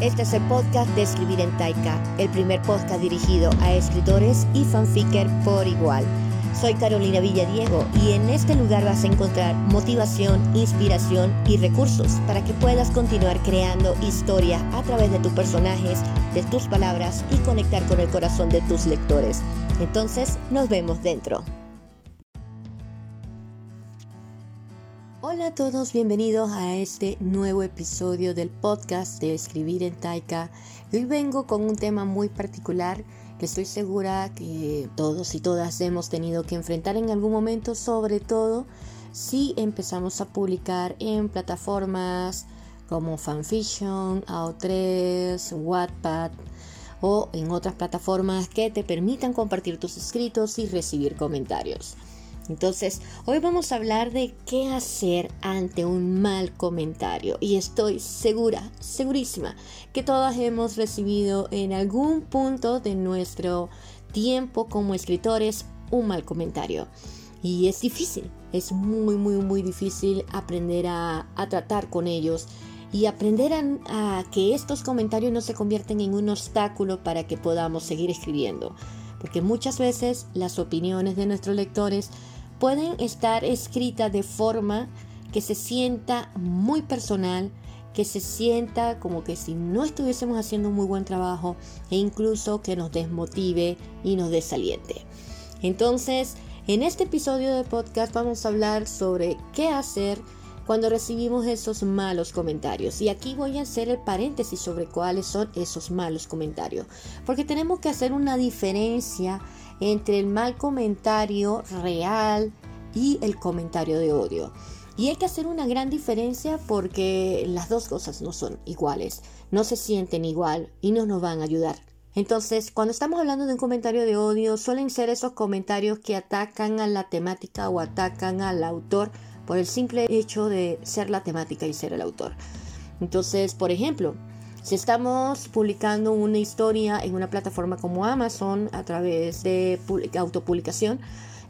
Este es el podcast de Escribir en Taika, el primer podcast dirigido a escritores y fanficker por igual. Soy Carolina Villadiego y en este lugar vas a encontrar motivación, inspiración y recursos para que puedas continuar creando historia a través de tus personajes, de tus palabras y conectar con el corazón de tus lectores. Entonces, nos vemos dentro. Hola a todos, bienvenidos a este nuevo episodio del podcast de Escribir en Taika. Hoy vengo con un tema muy particular que estoy segura que todos y todas hemos tenido que enfrentar en algún momento, sobre todo si empezamos a publicar en plataformas como Fanfiction, AO3, Wattpad o en otras plataformas que te permitan compartir tus escritos y recibir comentarios. Entonces, hoy vamos a hablar de qué hacer ante un mal comentario. Y estoy segura, segurísima, que todas hemos recibido en algún punto de nuestro tiempo como escritores un mal comentario. Y es difícil, es muy, muy, muy difícil aprender a, tratar con ellos y aprender a, a que estos comentarios no se convierten en un obstáculo para que podamos seguir escribiendo. Porque muchas veces las opiniones de nuestros lectores pueden estar escritas de forma que se sienta muy personal, que se sienta como que si no estuviésemos haciendo un muy buen trabajo e incluso que nos desmotive y nos desaliente. Entonces, en este episodio de podcast vamos a hablar sobre qué hacer cuando recibimos esos malos comentarios. Y aquí voy a hacer el paréntesis sobre cuáles son esos malos comentarios. Porque tenemos que hacer una diferencia entre el mal comentario real y el comentario de odio. Y hay que hacer una gran diferencia porque las dos cosas no son iguales, no se sienten igual y no nos van a ayudar. Entonces, cuando estamos hablando de un comentario de odio, suelen ser esos comentarios que atacan a la temática o atacan al autor por el simple hecho de ser la temática y ser el autor. Entonces, por ejemplo, si estamos publicando una historia en una plataforma como Amazon a través de autopublicación,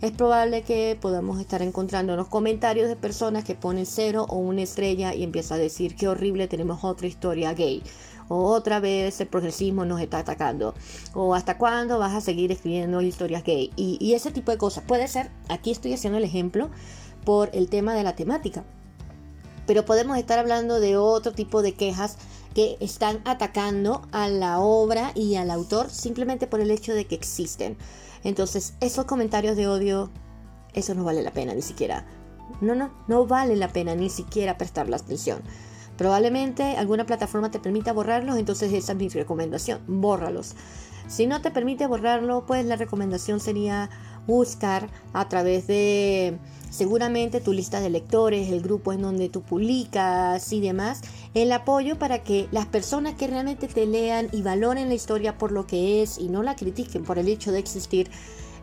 es probable que podamos estar encontrando los comentarios de personas que ponen cero o una estrella y empieza a decir que horrible tenemos otra historia gay. O otra vez el progresismo nos está atacando. O hasta cuándo vas a seguir escribiendo historias gay. Y ese tipo de cosas. Puede ser, aquí estoy haciendo el ejemplo por el tema de la temática. Pero podemos estar hablando de otro tipo de quejas que están atacando a la obra y al autor simplemente por el hecho de que existen. Entonces, esos comentarios de odio, eso no vale la pena ni siquiera. No, no, no vale la pena ni siquiera prestar la atención. Probablemente alguna plataforma te permita borrarlos, entonces esa es mi recomendación, bórralos. Si no te permite borrarlo, pues la recomendación sería buscar a través de seguramente tu lista de lectores, el grupo en donde tú publicas y demás, el apoyo para que las personas que realmente te lean y valoren la historia por lo que es y no la critiquen por el hecho de existir,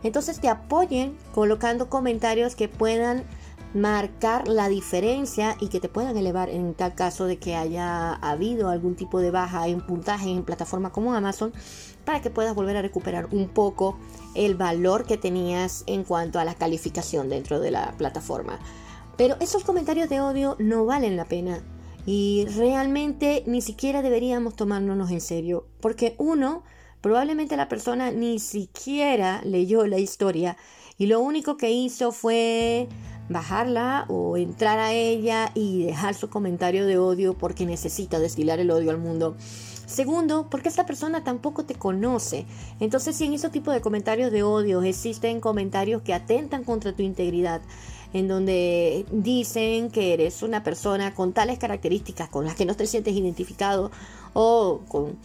entonces te apoyen colocando comentarios que puedan marcar la diferencia y que te puedan elevar en tal caso de que haya habido algún tipo de baja en puntaje en plataformas como Amazon para que puedas volver a recuperar un poco el valor que tenías en cuanto a la calificación dentro de la plataforma. Pero esos comentarios de odio no valen la pena y realmente ni siquiera deberíamos tomárnoslos en serio porque uno, probablemente la persona ni siquiera leyó la historia y lo único que hizo fue bajarla o entrar a ella y dejar su comentario de odio porque necesita destilar el odio al mundo. Segundo, porque esta persona tampoco te conoce. Entonces, si en ese tipo de comentarios de odio existen comentarios que atentan contra tu integridad, en donde dicen que eres una persona con tales características con las que no te sientes identificado o con,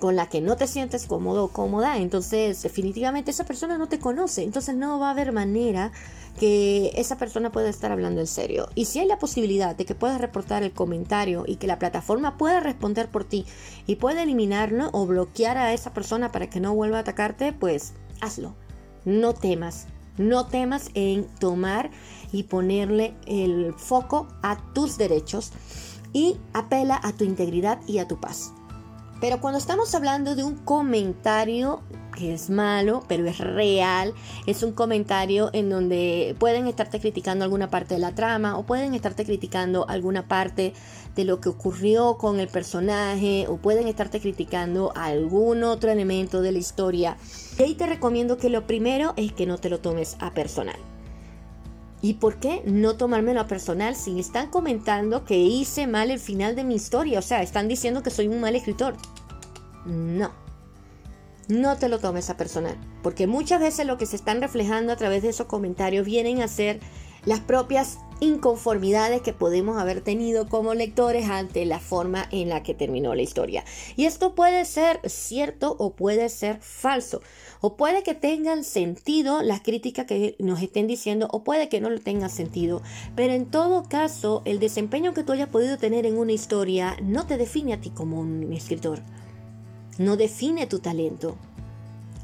con la que no te sientes cómodo o cómoda, entonces definitivamente esa persona no te conoce, entonces no va a haber manera que esa persona pueda estar hablando en serio. Y si hay la posibilidad de que puedas reportar el comentario y que la plataforma pueda responder por ti y pueda eliminarlo o bloquear a esa persona para que no vuelva a atacarte, pues hazlo. No temas. No temas en tomar y ponerle el foco a tus derechos y apela a tu integridad y a tu paz. Pero cuando estamos hablando de un comentario que es malo, pero es real. Es un comentario en donde pueden estarte criticando alguna parte de la trama o pueden estarte criticando alguna parte de lo que ocurrió con el personaje o pueden estarte criticando algún otro elemento de la historia. Y ahí te recomiendo que lo primero es que no te lo tomes a personal. ¿Y por qué no tomármelo a personal si están comentando que hice mal el final de mi historia? O sea, están diciendo que soy un mal escritor. No. No te lo tomes a personal. Porque muchas veces lo que se están reflejando a través de esos comentarios vienen a ser las propias inconformidades que podemos haber tenido como lectores ante la forma en la que terminó la historia. Y esto puede ser cierto o puede ser falso. O puede que tengan sentido las críticas que nos estén diciendo o puede que no lo tengan sentido. Pero en todo caso, el desempeño que tú hayas podido tener en una historia no te define a ti como un escritor. No define tu talento.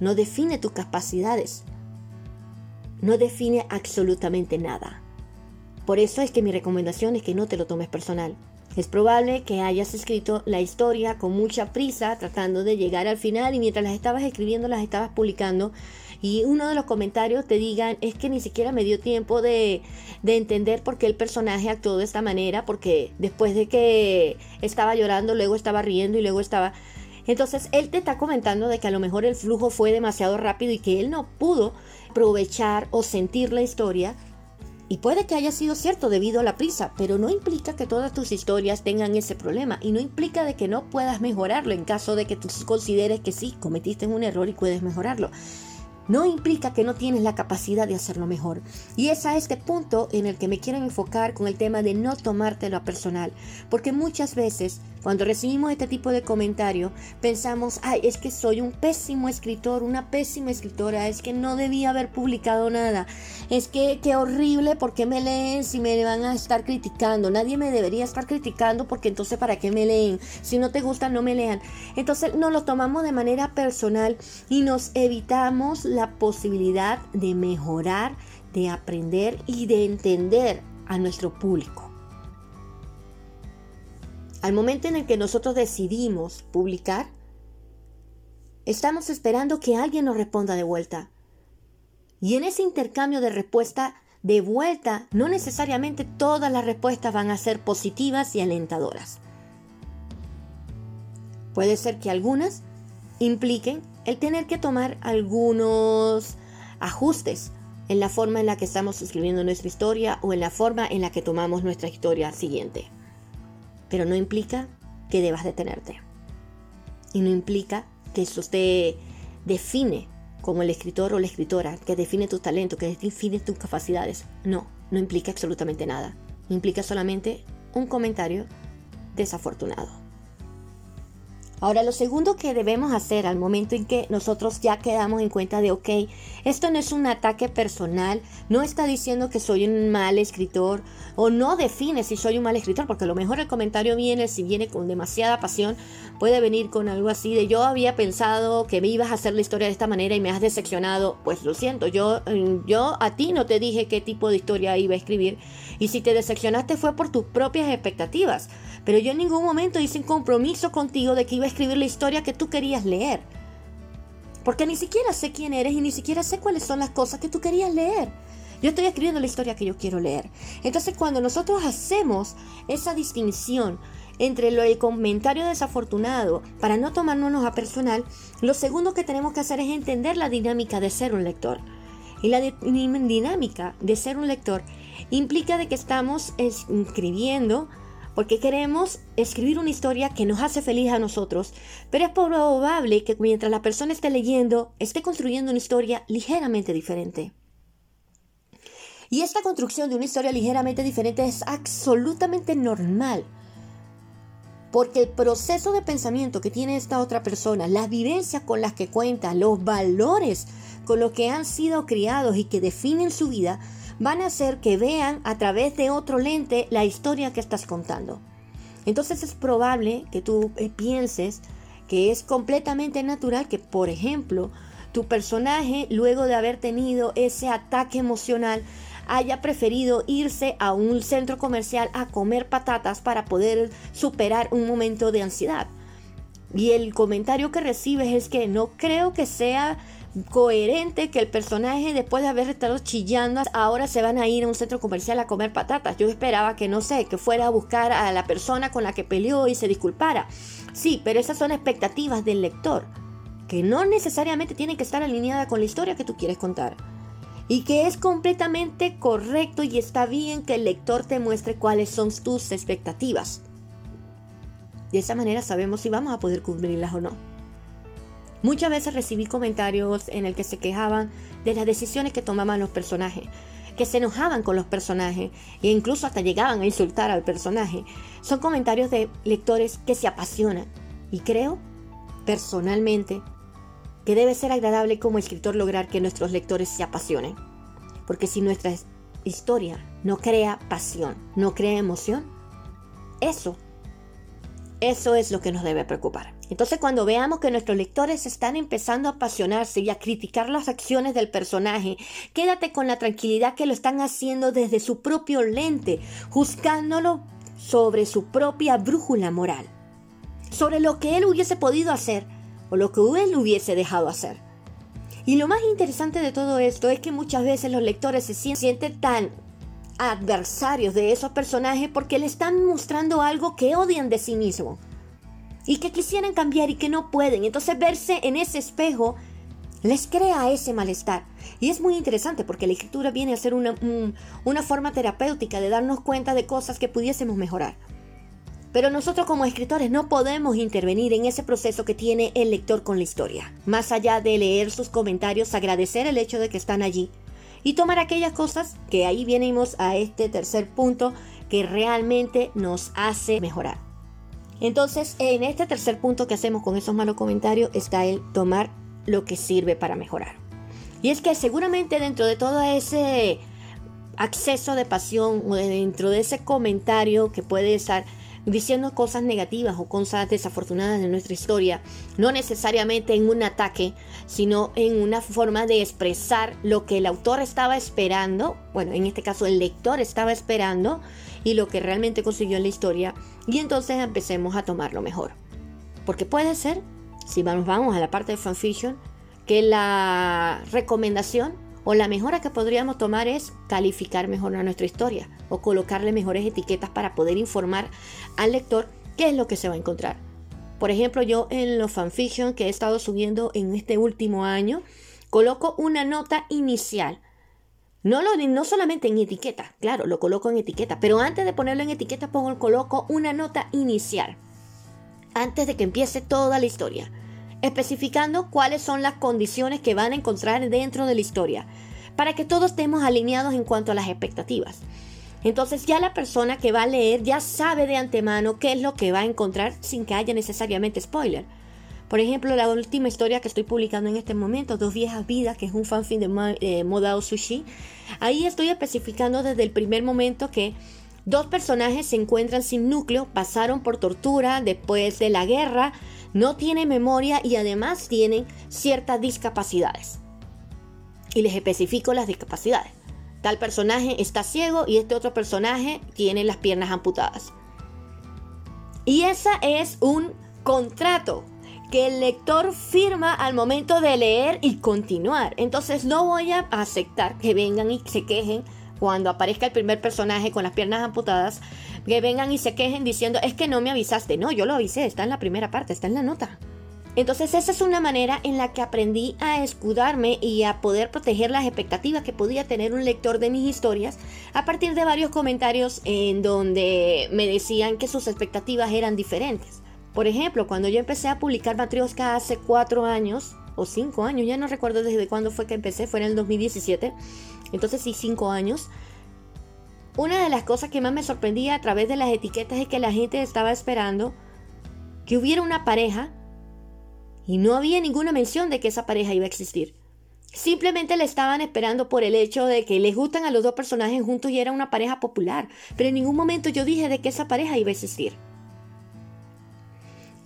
No define tus capacidades. No define absolutamente nada. Por eso es que mi recomendación es que no te lo tomes personal. Es probable que hayas escrito la historia con mucha prisa, tratando de llegar al final y mientras las estabas escribiendo las estabas publicando y uno de los comentarios te digan es que ni siquiera me dio tiempo de, de, entender por qué el personaje actuó de esta manera, porque después de que estaba llorando, luego estaba riendo y luego estaba... Entonces él te está comentando de que a lo mejor el flujo fue demasiado rápido y que él no pudo aprovechar o sentir la historia y puede que haya sido cierto debido a la prisa, pero no implica que todas tus historias tengan ese problema y no implica de que no puedas mejorarlo en caso de que tú consideres que sí, cometiste un error y puedes mejorarlo. No implica que no tienes la capacidad de hacerlo mejor. Y es a este punto en el que me quiero enfocar con el tema de no tomártelo a personal, porque muchas veces cuando recibimos este tipo de comentario, pensamos, ay, es que soy un pésimo escritor, una pésima escritora, es que no debía haber publicado nada, es que qué horrible, ¿por qué me leen si me van a estar criticando? Nadie me debería estar criticando porque entonces ¿para qué me leen? Si no te gusta, no me lean. Entonces nos lo tomamos de manera personal y nos evitamos la posibilidad de mejorar, de aprender y de entender a nuestro público. Al momento en el que nosotros decidimos publicar, estamos esperando que alguien nos responda de vuelta. Y en ese intercambio de respuesta de vuelta, no necesariamente todas las respuestas van a ser positivas y alentadoras. Puede ser que algunas impliquen el tener que tomar algunos ajustes en la forma en la que estamos escribiendo nuestra historia o en la forma en la que tomamos nuestra historia siguiente pero no implica que debas detenerte. Y no implica que eso te define como el escritor o la escritora, que define tu talento, que define tus capacidades. No, no implica absolutamente nada. Implica solamente un comentario desafortunado. Ahora, lo segundo que debemos hacer al momento en que nosotros ya quedamos en cuenta de, ok, esto no es un ataque personal, no está diciendo que soy un mal escritor o no define si soy un mal escritor, porque a lo mejor el comentario viene, si viene con demasiada pasión, puede venir con algo así de yo había pensado que me ibas a hacer la historia de esta manera y me has decepcionado, pues lo siento, yo, mm, yo a ti no te dije qué tipo de historia iba a escribir y si te decepcionaste fue por tus propias expectativas, pero yo en ningún momento hice un compromiso contigo de que iba a escribir la historia que tú querías leer. Porque ni siquiera sé quién eres y ni siquiera sé cuáles son las cosas que tú querías leer. Yo estoy escribiendo la historia que yo quiero leer. Entonces cuando nosotros hacemos esa distinción entre lo, el comentario desafortunado para no tomárnoslo a personal, lo segundo que tenemos que hacer es entender la dinámica de ser un lector. Y la dinámica de ser un lector implica de que estamos escribiendo porque queremos escribir una historia que nos hace feliz a nosotros, pero es probable que mientras la persona esté leyendo, esté construyendo una historia ligeramente diferente. Y esta construcción de una historia ligeramente diferente es absolutamente normal. Porque el proceso de pensamiento que tiene esta otra persona, las vivencias con las que cuenta, los valores con los que han sido criados y que definen su vida, van a hacer que vean a través de otro lente la historia que estás contando. Entonces es probable que tú eh, pienses que es completamente natural que, por ejemplo, tu personaje, luego de haber tenido ese ataque emocional, haya preferido irse a un centro comercial a comer patatas para poder superar un momento de ansiedad. y el comentario que recibes es que no creo que sea coherente que el personaje después de haber estado chillando ahora se van a ir a un centro comercial a comer patatas. Yo esperaba que no sé, que fuera a buscar a la persona con la que peleó y se disculpara. Sí, pero esas son expectativas del lector, que no necesariamente tienen que estar alineadas con la historia que tú quieres contar. Y que es completamente correcto y está bien que el lector te muestre cuáles son tus expectativas. De esa manera sabemos si vamos a poder cumplirlas o no. Muchas veces recibí comentarios en el que se quejaban de las decisiones que tomaban los personajes, que se enojaban con los personajes e incluso hasta llegaban a insultar al personaje. Son comentarios de lectores que se apasionan y creo, personalmente, que debe ser agradable como escritor lograr que nuestros lectores se apasionen. Porque si nuestra historia no crea pasión, no crea emoción, eso eso es lo que nos debe preocupar. Entonces cuando veamos que nuestros lectores están empezando a apasionarse y a criticar las acciones del personaje, quédate con la tranquilidad que lo están haciendo desde su propio lente, juzgándolo sobre su propia brújula moral, sobre lo que él hubiese podido hacer o lo que él hubiese dejado hacer. Y lo más interesante de todo esto es que muchas veces los lectores se sienten tan adversarios de esos personajes porque le están mostrando algo que odian de sí mismo y que quisieran cambiar y que no pueden. Entonces verse en ese espejo les crea ese malestar. Y es muy interesante porque la escritura viene a ser una, una forma terapéutica de darnos cuenta de cosas que pudiésemos mejorar. Pero nosotros como escritores no podemos intervenir en ese proceso que tiene el lector con la historia. Más allá de leer sus comentarios, agradecer el hecho de que están allí y tomar aquellas cosas que ahí venimos a este tercer punto que realmente nos hace mejorar. Entonces, en este tercer punto que hacemos con esos malos comentarios está el tomar lo que sirve para mejorar. Y es que seguramente dentro de todo ese acceso de pasión o dentro de ese comentario que puede estar diciendo cosas negativas o cosas desafortunadas de nuestra historia, no necesariamente en un ataque, sino en una forma de expresar lo que el autor estaba esperando, bueno, en este caso el lector estaba esperando y lo que realmente consiguió en la historia, y entonces empecemos a tomarlo mejor. Porque puede ser, si vamos, vamos a la parte de fanfiction, que la recomendación o la mejora que podríamos tomar es calificar mejor a nuestra historia o colocarle mejores etiquetas para poder informar al lector qué es lo que se va a encontrar. Por ejemplo, yo en los fanfiction que he estado subiendo en este último año, coloco una nota inicial. No, lo, no solamente en etiqueta, claro, lo coloco en etiqueta, pero antes de ponerlo en etiqueta pongo, coloco una nota inicial, antes de que empiece toda la historia especificando cuáles son las condiciones que van a encontrar dentro de la historia, para que todos estemos alineados en cuanto a las expectativas. Entonces ya la persona que va a leer ya sabe de antemano qué es lo que va a encontrar sin que haya necesariamente spoiler. Por ejemplo, la última historia que estoy publicando en este momento, Dos viejas vidas, que es un fanfic de eh, Modao Sushi, ahí estoy especificando desde el primer momento que dos personajes se encuentran sin núcleo, pasaron por tortura después de la guerra, no tienen memoria y además tienen ciertas discapacidades. Y les especifico las discapacidades. Tal personaje está ciego y este otro personaje tiene las piernas amputadas. Y esa es un contrato que el lector firma al momento de leer y continuar. Entonces no voy a aceptar que vengan y se quejen cuando aparezca el primer personaje con las piernas amputadas que vengan y se quejen diciendo, es que no me avisaste. No, yo lo avisé, está en la primera parte, está en la nota. Entonces esa es una manera en la que aprendí a escudarme y a poder proteger las expectativas que podía tener un lector de mis historias a partir de varios comentarios en donde me decían que sus expectativas eran diferentes. Por ejemplo, cuando yo empecé a publicar Matrioska hace cuatro años o cinco años, ya no recuerdo desde cuándo fue que empecé, fue en el 2017, entonces sí, cinco años. Una de las cosas que más me sorprendía a través de las etiquetas es que la gente estaba esperando que hubiera una pareja y no había ninguna mención de que esa pareja iba a existir. Simplemente le estaban esperando por el hecho de que les gustan a los dos personajes juntos y era una pareja popular, pero en ningún momento yo dije de que esa pareja iba a existir.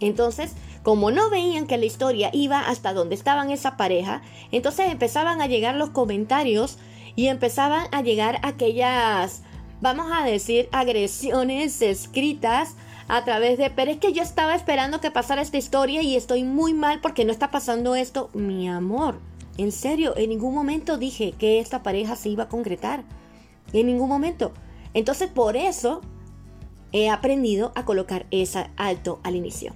Entonces, como no veían que la historia iba hasta donde estaban esa pareja, entonces empezaban a llegar los comentarios y empezaban a llegar aquellas vamos a decir, agresiones escritas a través de, pero es que yo estaba esperando que pasara esta historia y estoy muy mal porque no está pasando esto. Mi amor, en serio, en ningún momento dije que esta pareja se iba a concretar. En ningún momento. Entonces por eso he aprendido a colocar esa alto al inicio.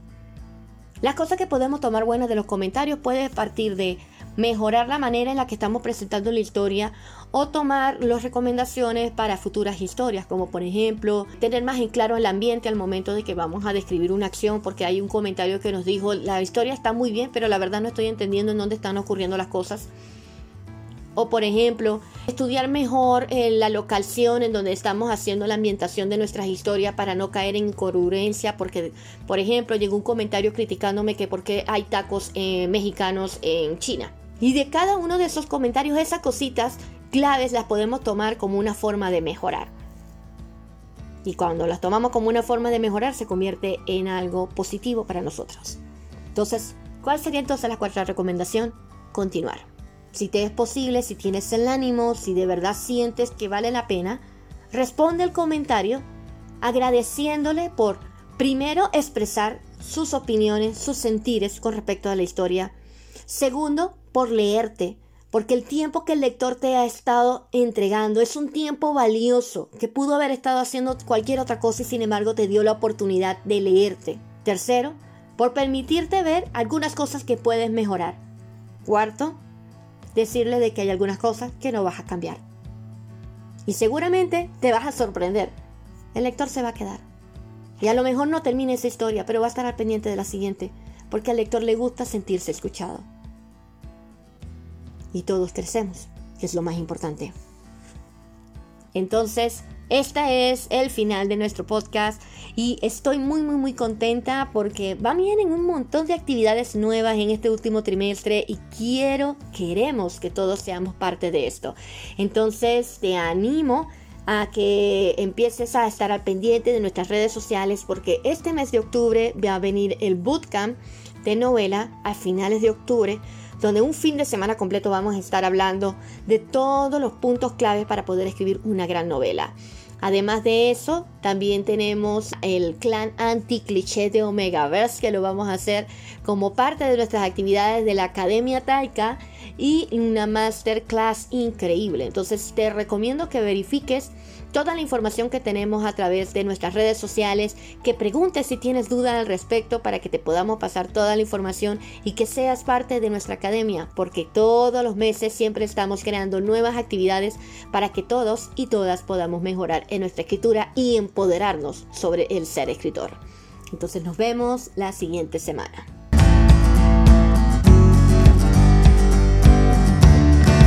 Las cosas que podemos tomar buenas de los comentarios puede partir de mejorar la manera en la que estamos presentando la historia o tomar las recomendaciones para futuras historias, como por ejemplo tener más en claro el ambiente al momento de que vamos a describir una acción, porque hay un comentario que nos dijo, la historia está muy bien, pero la verdad no estoy entendiendo en dónde están ocurriendo las cosas. O por ejemplo, estudiar mejor en la locación en donde estamos haciendo la ambientación de nuestras historias para no caer en incongruencia, porque por ejemplo llegó un comentario criticándome que por qué hay tacos eh, mexicanos en China. Y de cada uno de esos comentarios, esas cositas claves las podemos tomar como una forma de mejorar. Y cuando las tomamos como una forma de mejorar, se convierte en algo positivo para nosotros. Entonces, ¿cuál sería entonces la cuarta recomendación? Continuar. Si te es posible, si tienes el ánimo, si de verdad sientes que vale la pena, responde el comentario agradeciéndole por primero expresar sus opiniones, sus sentires con respecto a la historia. Segundo, por leerte, porque el tiempo que el lector te ha estado entregando es un tiempo valioso, que pudo haber estado haciendo cualquier otra cosa y sin embargo te dio la oportunidad de leerte. Tercero, por permitirte ver algunas cosas que puedes mejorar. Cuarto, decirle de que hay algunas cosas que no vas a cambiar. Y seguramente te vas a sorprender. El lector se va a quedar. Y a lo mejor no termine esa historia, pero va a estar al pendiente de la siguiente, porque al lector le gusta sentirse escuchado y todos crecemos, que es lo más importante. Entonces, este es el final de nuestro podcast y estoy muy muy muy contenta porque van en un montón de actividades nuevas en este último trimestre y quiero, queremos que todos seamos parte de esto. Entonces te animo a que empieces a estar al pendiente de nuestras redes sociales porque este mes de octubre va a venir el bootcamp de novela a finales de octubre donde un fin de semana completo vamos a estar hablando de todos los puntos claves para poder escribir una gran novela. Además de eso, también tenemos el clan anti-cliché de Omegaverse que lo vamos a hacer como parte de nuestras actividades de la Academia Taika y una masterclass increíble. Entonces te recomiendo que verifiques toda la información que tenemos a través de nuestras redes sociales, que preguntes si tienes duda al respecto para que te podamos pasar toda la información y que seas parte de nuestra academia, porque todos los meses siempre estamos creando nuevas actividades para que todos y todas podamos mejorar en nuestra escritura y empoderarnos sobre el ser escritor. Entonces nos vemos la siguiente semana.